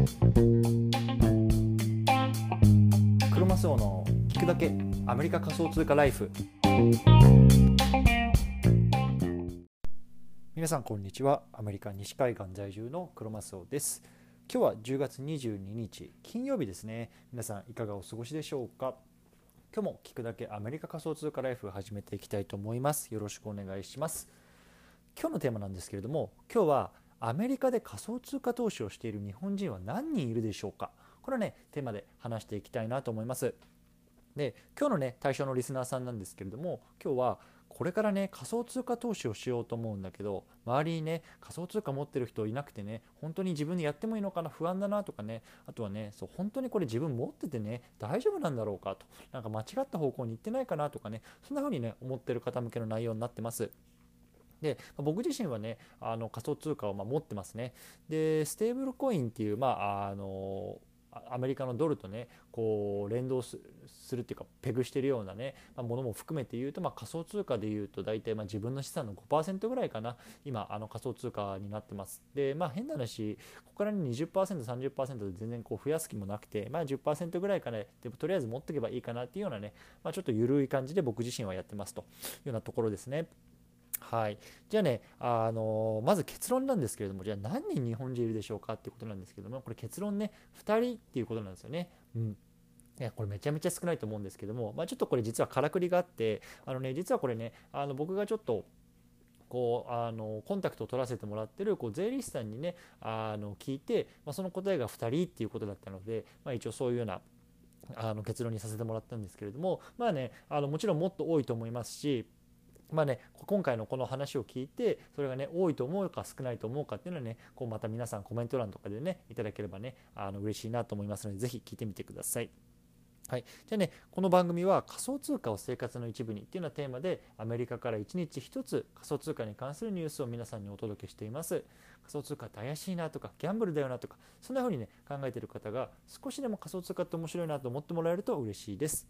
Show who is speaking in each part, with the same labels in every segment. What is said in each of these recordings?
Speaker 1: クロマスオの聞くだけアメリカ仮想通貨ライフ。皆さんこんにちは。アメリカ西海岸在住のクロマスオです。今日は10月22日金曜日ですね。皆さんいかがお過ごしでしょうか？今日も聞くだけアメリカ仮想通貨ライフを始めていきたいと思います。よろしくお願いします。今日のテーマなんですけれども今日はアメリカで仮想通貨投資をしている日本人は何人いるでしょうか？これはねテーマで話していきたいなと思います。で今日のね対象のリスナーさんなんですけれども今日はこれからね仮想通貨投資をしようと思うんだけど周りにね仮想通貨持ってる人いなくてね本当に自分でやってもいいのかな？不安だなとかね。あとはねそう本当にこれ自分持っててね大丈夫なんだろうかと。なんか間違った方向に行ってないかなとかね。そんな風にね思ってる方向けの内容になってます。で僕自身はねあの仮想通貨をま持ってますねでステーブルコインっていうまああのアメリカのドルとねこう連動するっていうかペグしてるようなね、まあ、ものも含めて言うと、まあ、仮想通貨で言うと大体まあ自分の資産の5%ぐらいかな今あの仮想通貨になってますでまあ変な話ここから 20%30% で全然こう増やす気もなくてまあ10%ぐらいかねでもとりあえず持っておけばいいかなっていうようなね、まあ、ちょっと緩い感じで僕自身はやってますというようなところですね。はい、じゃあね、あのまず結論なんですけれども、じゃあ何人日本人いるでしょうかっていうことなんですけども、これ結論ね、2人っていうことなんですよね。うんいやこれめちゃめちゃ少ないと思うんですけども、まあ、ちょっとこれ実はからくりがあってあのね実はこれねあの僕がちょっとこうあのコンタクトを取らせてもらってるこう税理士さんにねあの聞いて、まあ、その答えが2人っていうことだったので、まあ、一応そういうようなあの結論にさせてもらったんですけれどもまあねあのもちろんもっと多いと思いますしまあね、今回のこの話を聞いてそれがね多いと思うか少ないと思うかっていうのはねこうまた皆さんコメント欄とかでねいただければねあの嬉しいなと思いますので是非聞いてみてください。はい、じゃあねこの番組は仮想通貨を生活の一部にっていうようなテーマでアメリカから1日1つ仮想通貨に関するニュースを皆さんにお届けしています。仮想通貨って怪しいなとかギャンブルだよなとかそんな風にね考えてる方が少しでも仮想通貨って面白いなと思ってもらえると嬉しいです。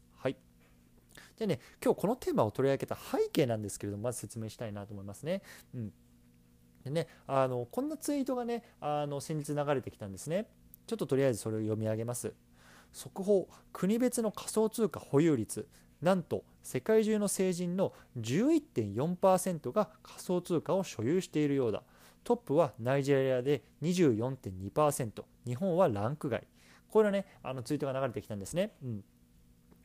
Speaker 1: でね、今日このテーマを取り上げた背景なんですけれども、まず説明したいなと思いますね。うん、でね、あのこんなツイートがね、あの先日流れてきたんですね。ちょっととりあえずそれを読み上げます。速報、国別の仮想通貨保有率、なんと世界中の成人の11.4%が仮想通貨を所有しているようだ。トップはナイジェリアで24.2%、日本はランク外。これはね、あのツイートが流れてきたんですね。うん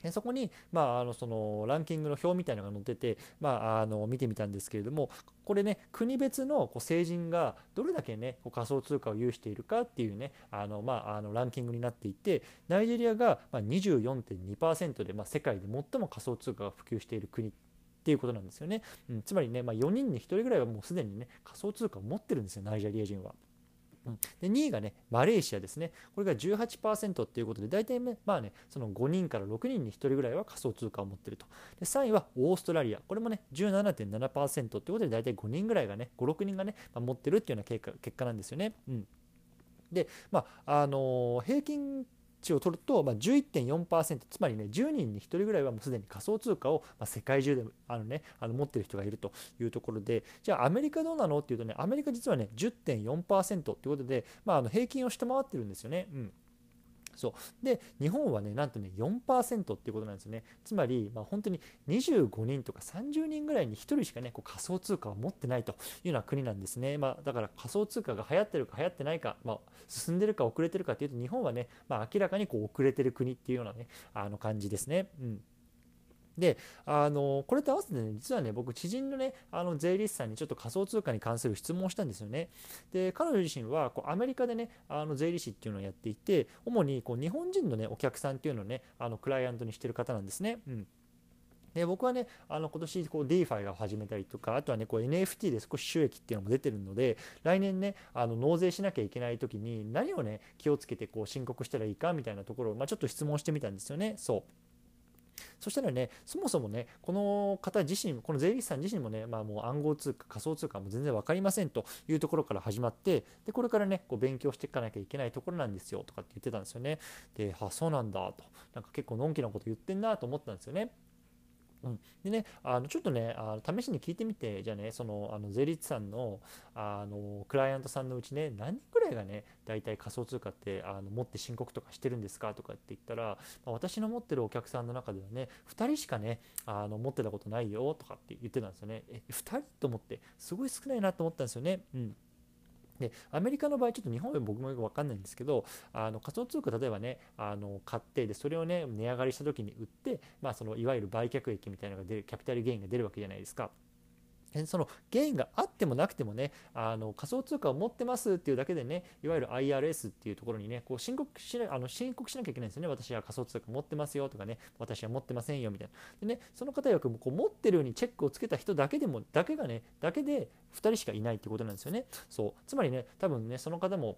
Speaker 1: でそこに、まあ、あのそのランキングの表みたいなのが載ってて、まあ、あの見てみたんですけれどもこれね国別のこう成人がどれだけねこう仮想通貨を有しているかっていうねあの、まあ、あのランキングになっていてナイジェリアが24.2%で、まあ、世界で最も仮想通貨が普及している国っていうことなんですよね、うん、つまりね、まあ、4人に1人ぐらいはもうすでにね仮想通貨を持ってるんですよナイジェリア人は。で2位がねマレーシアですね。これが18%っていうことで大体ねまあねその5人から6人に1人ぐらいは仮想通貨を持ってると。で3位はオーストラリア。これもね17.7%っていうことで大体5人ぐらいがね56人がね、まあ、持ってるっていうような結果結果なんですよね。うん。でまああのー、平均値を取ると、まあ、11.4%つまりね10人に1人ぐらいはもうすでに仮想通貨を、ま、世界中であの、ね、あの持ってる人がいるというところで。じゃあアメリカどうなの？っていうとねアメリカ実はね10.4%ということで、まあ、あの平均を下回ってるんですよね。うん。そう。で日本はねなんとね4%っていうことなんですよね。つまり、まあ、本当に25人とか30人ぐらいに1人しかねこう仮想通貨を持ってないというような国なんですね、まあ、だから仮想通貨が流行ってるか流行ってないか、まあ、進んでるか遅れてるかっていうと日本はね、まあ、明らかにこう遅れてる国っていうようなねあの感じですね。うん。であのこれと合わせてね実はね僕知人のねあの税理士さんにちょっと仮想通貨に関する質問をしたんですよね。で彼女自身はこうアメリカでねあの税理士っていうのをやっていて主にこう日本人のねお客さんっていうのをねあのクライアントにしてる方なんですね。うん。で僕はねあの今年こう DeFi が始めたりとかあとはねこう NFT で少し収益っていうのも出てるので来年ねあの納税しなきゃいけない時に何をね気をつけてこう申告したらいいかみたいなところを、まあ、ちょっと質問してみたんですよね。そう。そしたらね、そもそもね、この方自身、この税理士さん自身もね、まあ、もう暗号通貨、仮想通貨も全然分かりませんというところから始まって、でこれからね、こう勉強していかなきゃいけないところなんですよとかって言ってたんですよね。で、あ、そうなんだと、なんか結構のんきなこと言ってんなと思ったんですよね。うん、でねあのちょっとねあの試しに聞いてみてじゃあねそのあの税理士さんのあのクライアントさんのうちね何人くらいがね大体仮想通貨ってあの持って申告とかしてるんですかとかって言ったら、まあ、私の持ってるお客さんの中ではね2人しかねあの持ってたことないよとかって言ってたんですよね。え2人と思ってすごい少ないなと思ったんですよね。うん。でアメリカの場合ちょっと日本は僕もよく分かんないんですけどあの仮想通貨例えばねあの買ってでそれをね値上がりした時に売って、まあ、そのいわゆる売却益みたいなのが出るキャピタルゲインが出るわけじゃないですか。そのゲインがあってもなくてもねあの仮想通貨を持ってますっていうだけでねいわゆる IRS っていうところにねこう申告しなあの申告しなきゃいけないんですよね。私は仮想通貨持ってますよとかね私は持ってませんよみたいな。でねその方よくこう持ってるようにチェックをつけた人だけでもだけがねだけで2人しかいないってことなんですよね。そう。つまりね多分ねその方も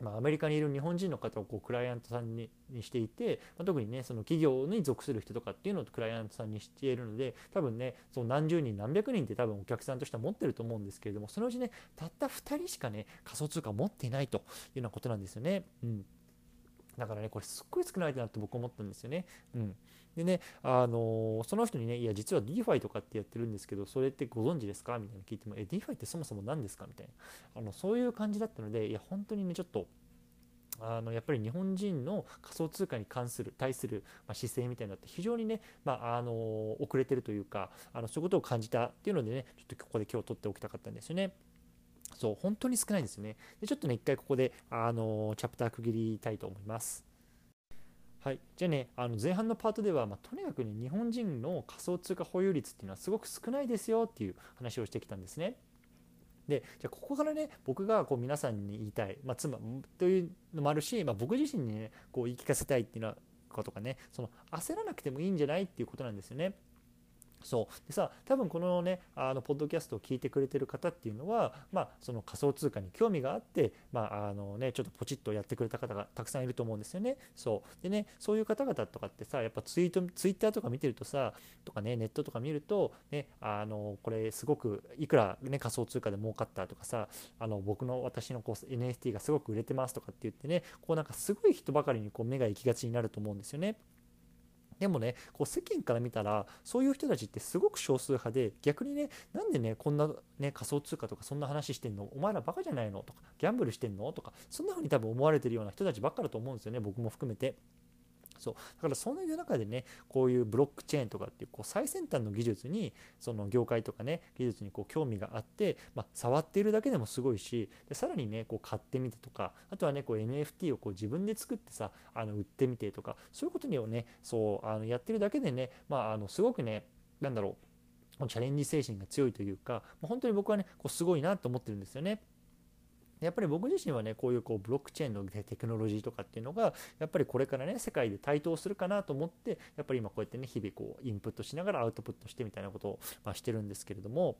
Speaker 1: まあ、アメリカにいる日本人の方をこうクライアントさんにしていて、まあ、特にねその企業に属する人とかっていうのをクライアントさんにしているので多分ねその何十人何百人って多分お客さんとしては持ってると思うんですけれどもそのうちねたった2人しかね仮想通貨持っていないというようなことなんですよね。うんだからね、これすっごい少ないなって僕思ったんですよね。うん。でね、あの、その人にね、いや、実は DeFi とかってやってるんですけど、それってご存知ですか？みたいな聞いても、え、DeFi ってそもそも何ですか？みたいな。あの、そういう感じだったので、いや、本当にね、ちょっと、あのやっぱり日本人の仮想通貨に関する対する、ま姿勢みたいなのって非常にね、まあ、あの遅れてるというかあのそういうことを感じたっていうのでねちょっとここで今日取っておきたかったんですよね。そう本当に少ないんですよね。でちょっとね一回ここであのチャプター区切りたいと思います。はい、じゃあねあの前半のパートでは、まあ、とにかくね日本人の仮想通貨保有率っていうのはすごく少ないですよっていう話をしてきたんですね。でじゃあここからね僕がこう皆さんに言いたい、まあ、妻というのもあるし、まあ、僕自身にねこう言い聞かせたいっていうのはことかねその焦らなくてもいいんじゃないっていうことなんですよね。そうでさ多分このねあのポッドキャストを聞いてくれてる方っていうのは、まあ、その仮想通貨に興味があって、まああのね、ちょっとポチッとやってくれた方がたくさんいると思うんですよね。そうでねそういう方々とかってさやっぱツイートツイッターとか見てるとさとかねネットとか見ると、ね、あのこれすごくいくら、ね、仮想通貨で儲かったとかさあの僕の私のこう NFT がすごく売れてますとかって言ってねこうなんかすごい人ばかりにこう目が行きがちになると思うんですよね。でもねこう世間から見たらそういう人たちってすごく少数派で逆にねなんでねこんな、ね、仮想通貨とかそんな話してんの？お前らバカじゃないの？とかギャンブルしてんの？とかそんな風に多分思われてるような人たちばっかだと思うんですよね僕も含めて。そうだからそういう中でねこういうブロックチェーンとかっていうこう最先端の技術にその業界とかね技術にこう興味があって、まあ、触っているだけでもすごいしでさらにねこう買ってみてとかあとはねこう NFT をこう自分で作ってさあの売ってみてとかそういうことにをねそうあのやってるだけでねまああのすごくねなんだろうチャレンジ精神が強いというか本当に僕はねこうすごいなと思ってるんですよね。やっぱり僕自身はねこういうこうブロックチェーンのテクノロジーとかっていうのがやっぱりこれからね世界で台頭するかなと思ってやっぱり今こうやってね日々こうインプットしながらアウトプットしてみたいなことを、ま、してるんですけれども。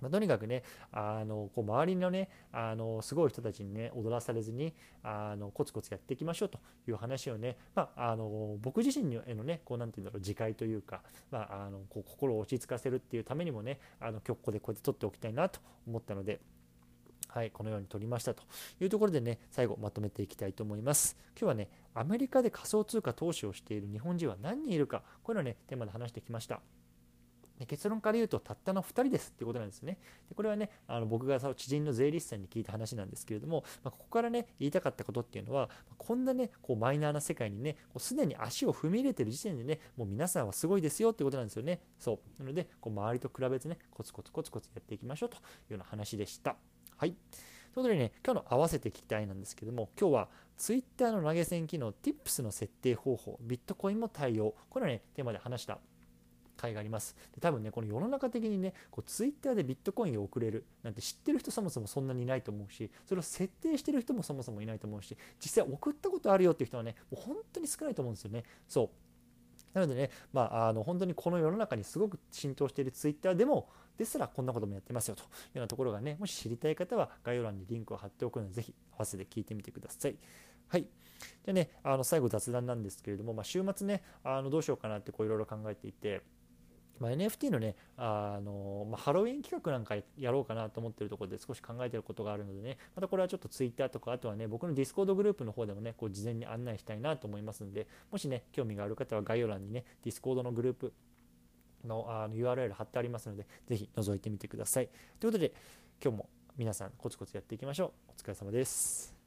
Speaker 1: まあ、とにかくねあのこう周りのねあのすごい人たちにね踊らされずにあのコツコツやっていきましょうという話をね、まあ、あの僕自身へのねこうなんていうんだろう自戒というか、まあ、あのこう心を落ち着かせるっていうためにもねあの今日ここでこうやって撮っておきたいなと思ったので。はい、このように取りましたというところでね、最後まとめていきたいと思います。今日はね、アメリカで仮想通貨投資をしている日本人は何人いるか、これをね、テーマで話してきました。で結論から言うと、たったの2人ですっていうことなんですね。でこれはね、あの僕が知人の税理士さんに聞いた話なんですけれども、まあ、ここからね、言いたかったことっていうのは、こんなね、こうマイナーな世界にね、すでに足を踏み入れてる時点でね、もう皆さんはすごいですよってことなんですよね。そう。なので、こう周りと比べてね、コツコツコツコツやっていきましょうというような話でした。はい。ということでね、今日の合わせて聞きたいなんですけども、今日は Twitter の投げ銭機能 Tips の設定方法、ビットコインも対応、これはね、テーマで話した回があります。で多分ね、この世の中的にね、こう Twitter でビットコインを送れるなんて知ってる人そもそもそんなにいないと思うし、それを設定してる人もそもそもいないと思うし、実際送ったことあるよっていう人はね、もう本当に少ないと思うんですよね。そう。なのでね、まあ、あの本当にこの世の中にすごく浸透しているツイッターでも、ですらこんなこともやってますよというようなところがね、もし知りたい方は概要欄にリンクを貼っておくので、ぜひ合わせて聞いてみてください。はい。じゃあね、あの最後雑談なんですけれども、まあ、週末ね、あのどうしようかなっていろいろ考えていて、まあ、NFT のね、あのまあ、ハロウィン企画なんかやろうかなと思ってるところで少し考えてることがあるのでね、またこれはちょっと Twitter とか、あとはね、僕の Discord グループの方でもね、こう事前に案内したいなと思いますので、もしね、興味がある方は概要欄にね、Discord のグループのあの URL 貼ってありますので、ぜひ覗いてみてください。ということで、今日も皆さんコツコツやっていきましょう。お疲れ様です。